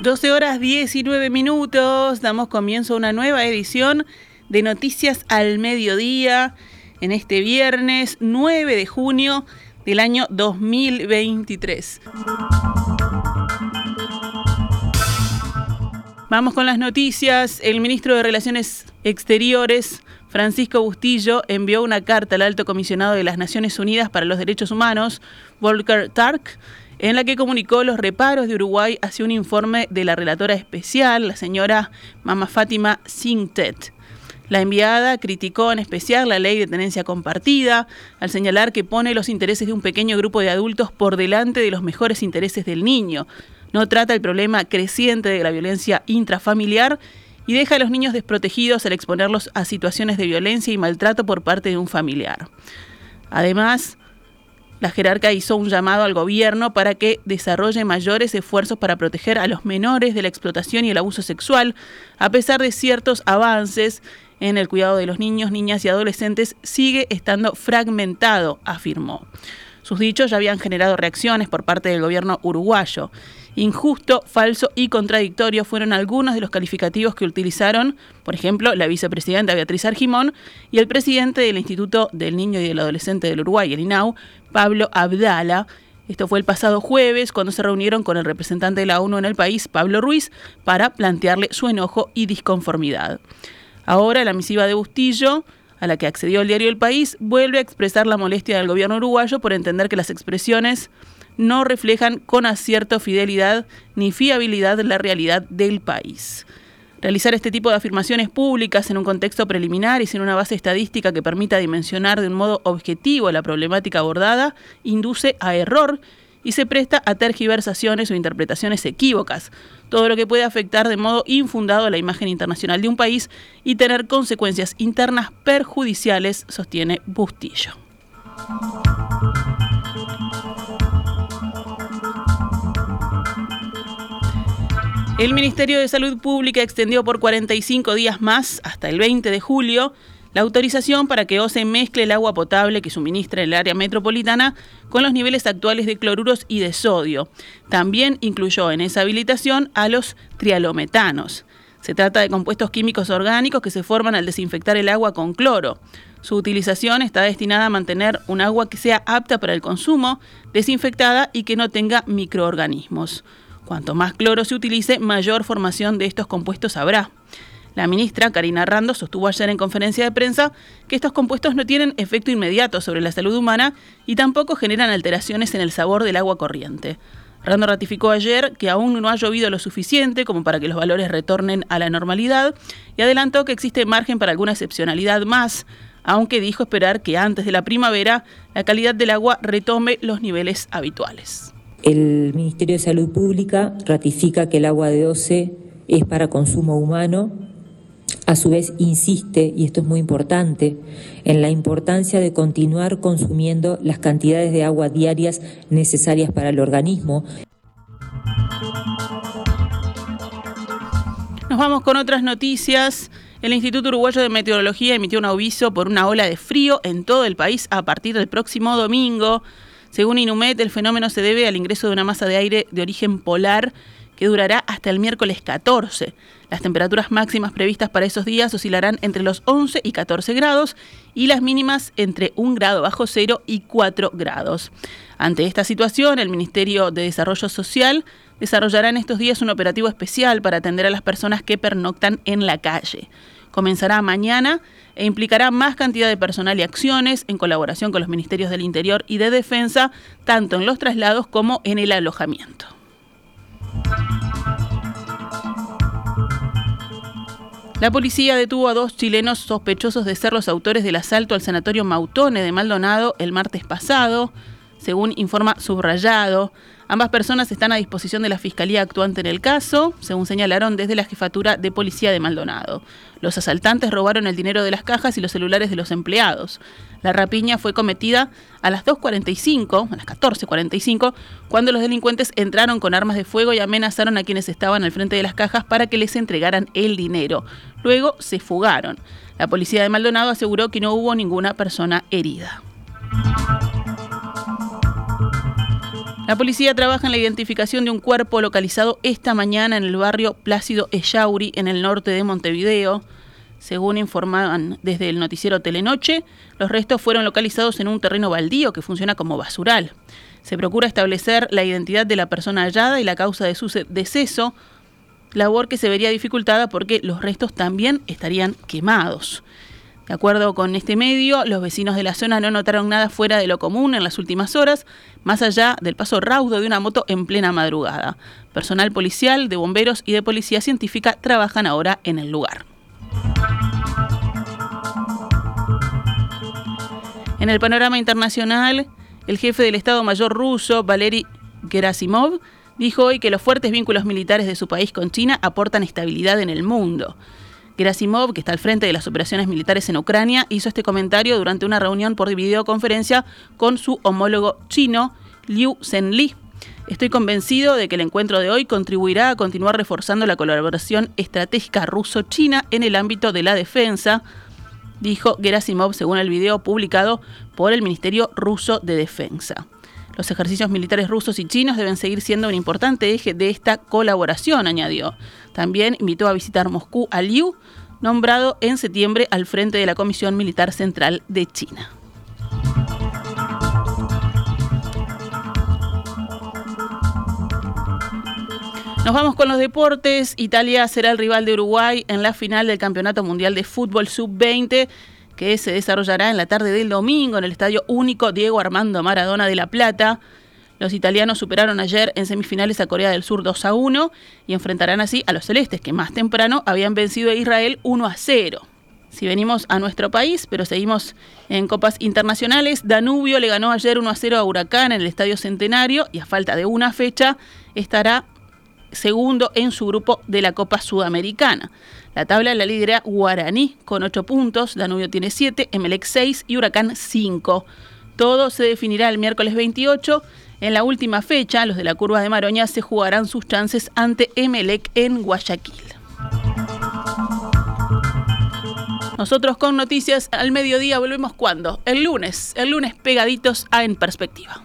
12 horas 19 minutos, damos comienzo a una nueva edición de Noticias al Mediodía en este viernes 9 de junio del año 2023. Vamos con las noticias. El ministro de Relaciones Exteriores, Francisco Bustillo, envió una carta al alto comisionado de las Naciones Unidas para los Derechos Humanos, Volker Tark, en la que comunicó los reparos de Uruguay hacia un informe de la relatora especial, la señora Mama Fátima Sintet. La enviada criticó en especial la ley de tenencia compartida, al señalar que pone los intereses de un pequeño grupo de adultos por delante de los mejores intereses del niño. No trata el problema creciente de la violencia intrafamiliar y deja a los niños desprotegidos al exponerlos a situaciones de violencia y maltrato por parte de un familiar. Además, la jerarca hizo un llamado al gobierno para que desarrolle mayores esfuerzos para proteger a los menores de la explotación y el abuso sexual, a pesar de ciertos avances en el cuidado de los niños, niñas y adolescentes, sigue estando fragmentado, afirmó. Sus dichos ya habían generado reacciones por parte del gobierno uruguayo. Injusto, falso y contradictorio fueron algunos de los calificativos que utilizaron, por ejemplo, la vicepresidenta Beatriz Argimón y el presidente del Instituto del Niño y del Adolescente del Uruguay, el INAU, Pablo Abdala. Esto fue el pasado jueves cuando se reunieron con el representante de la ONU en el país, Pablo Ruiz, para plantearle su enojo y disconformidad. Ahora la misiva de Bustillo a la que accedió el diario El País, vuelve a expresar la molestia del gobierno uruguayo por entender que las expresiones no reflejan con acierto, fidelidad ni fiabilidad la realidad del país. Realizar este tipo de afirmaciones públicas en un contexto preliminar y sin una base estadística que permita dimensionar de un modo objetivo la problemática abordada induce a error y se presta a tergiversaciones o interpretaciones equívocas, todo lo que puede afectar de modo infundado la imagen internacional de un país y tener consecuencias internas perjudiciales, sostiene Bustillo. El Ministerio de Salud Pública extendió por 45 días más, hasta el 20 de julio, la autorización para que OCE mezcle el agua potable que suministra el área metropolitana con los niveles actuales de cloruros y de sodio. También incluyó en esa habilitación a los trialometanos. Se trata de compuestos químicos orgánicos que se forman al desinfectar el agua con cloro. Su utilización está destinada a mantener un agua que sea apta para el consumo, desinfectada y que no tenga microorganismos. Cuanto más cloro se utilice, mayor formación de estos compuestos habrá. La ministra Karina Rando sostuvo ayer en conferencia de prensa que estos compuestos no tienen efecto inmediato sobre la salud humana y tampoco generan alteraciones en el sabor del agua corriente. Rando ratificó ayer que aún no ha llovido lo suficiente como para que los valores retornen a la normalidad y adelantó que existe margen para alguna excepcionalidad más, aunque dijo esperar que antes de la primavera la calidad del agua retome los niveles habituales. El Ministerio de Salud Pública ratifica que el agua de OCE es para consumo humano. A su vez, insiste, y esto es muy importante, en la importancia de continuar consumiendo las cantidades de agua diarias necesarias para el organismo. Nos vamos con otras noticias. El Instituto Uruguayo de Meteorología emitió un aviso por una ola de frío en todo el país a partir del próximo domingo. Según Inumet, el fenómeno se debe al ingreso de una masa de aire de origen polar que durará hasta el miércoles 14. Las temperaturas máximas previstas para esos días oscilarán entre los 11 y 14 grados y las mínimas entre 1 grado bajo cero y 4 grados. Ante esta situación, el Ministerio de Desarrollo Social desarrollará en estos días un operativo especial para atender a las personas que pernoctan en la calle. Comenzará mañana e implicará más cantidad de personal y acciones en colaboración con los ministerios del Interior y de Defensa, tanto en los traslados como en el alojamiento. La policía detuvo a dos chilenos sospechosos de ser los autores del asalto al sanatorio Mautone de Maldonado el martes pasado, según informa Subrayado. Ambas personas están a disposición de la Fiscalía actuante en el caso, según señalaron desde la Jefatura de Policía de Maldonado. Los asaltantes robaron el dinero de las cajas y los celulares de los empleados. La rapiña fue cometida a las 2.45, a las 14.45, cuando los delincuentes entraron con armas de fuego y amenazaron a quienes estaban al frente de las cajas para que les entregaran el dinero. Luego se fugaron. La policía de Maldonado aseguró que no hubo ninguna persona herida. La policía trabaja en la identificación de un cuerpo localizado esta mañana en el barrio Plácido Echauri, en el norte de Montevideo. Según informaban desde el noticiero Telenoche, los restos fueron localizados en un terreno baldío que funciona como basural. Se procura establecer la identidad de la persona hallada y la causa de su deceso, labor que se vería dificultada porque los restos también estarían quemados. De acuerdo con este medio, los vecinos de la zona no notaron nada fuera de lo común en las últimas horas, más allá del paso raudo de una moto en plena madrugada. Personal policial, de bomberos y de policía científica trabajan ahora en el lugar. En el panorama internacional, el jefe del Estado Mayor ruso, Valery Gerasimov, dijo hoy que los fuertes vínculos militares de su país con China aportan estabilidad en el mundo. Gerasimov, que está al frente de las operaciones militares en Ucrania, hizo este comentario durante una reunión por videoconferencia con su homólogo chino, Liu Zhenli. Estoy convencido de que el encuentro de hoy contribuirá a continuar reforzando la colaboración estratégica ruso-china en el ámbito de la defensa, dijo Gerasimov según el video publicado por el Ministerio Ruso de Defensa. Los ejercicios militares rusos y chinos deben seguir siendo un importante eje de esta colaboración, añadió. También invitó a visitar Moscú a Liu, nombrado en septiembre al frente de la Comisión Militar Central de China. Nos vamos con los deportes. Italia será el rival de Uruguay en la final del Campeonato Mundial de Fútbol Sub-20 que se desarrollará en la tarde del domingo en el Estadio Único Diego Armando Maradona de La Plata. Los italianos superaron ayer en semifinales a Corea del Sur 2 a 1 y enfrentarán así a los celestes que más temprano habían vencido a Israel 1 a 0. Si venimos a nuestro país, pero seguimos en copas internacionales, Danubio le ganó ayer 1 a 0 a Huracán en el Estadio Centenario y a falta de una fecha estará segundo en su grupo de la Copa Sudamericana. La tabla la lidera Guaraní con 8 puntos, Danubio tiene 7, Emelec 6 y Huracán 5. Todo se definirá el miércoles 28. En la última fecha, los de la curva de Maroña se jugarán sus chances ante Emelec en Guayaquil. Nosotros con noticias al mediodía volvemos cuando? El lunes, el lunes pegaditos a En Perspectiva.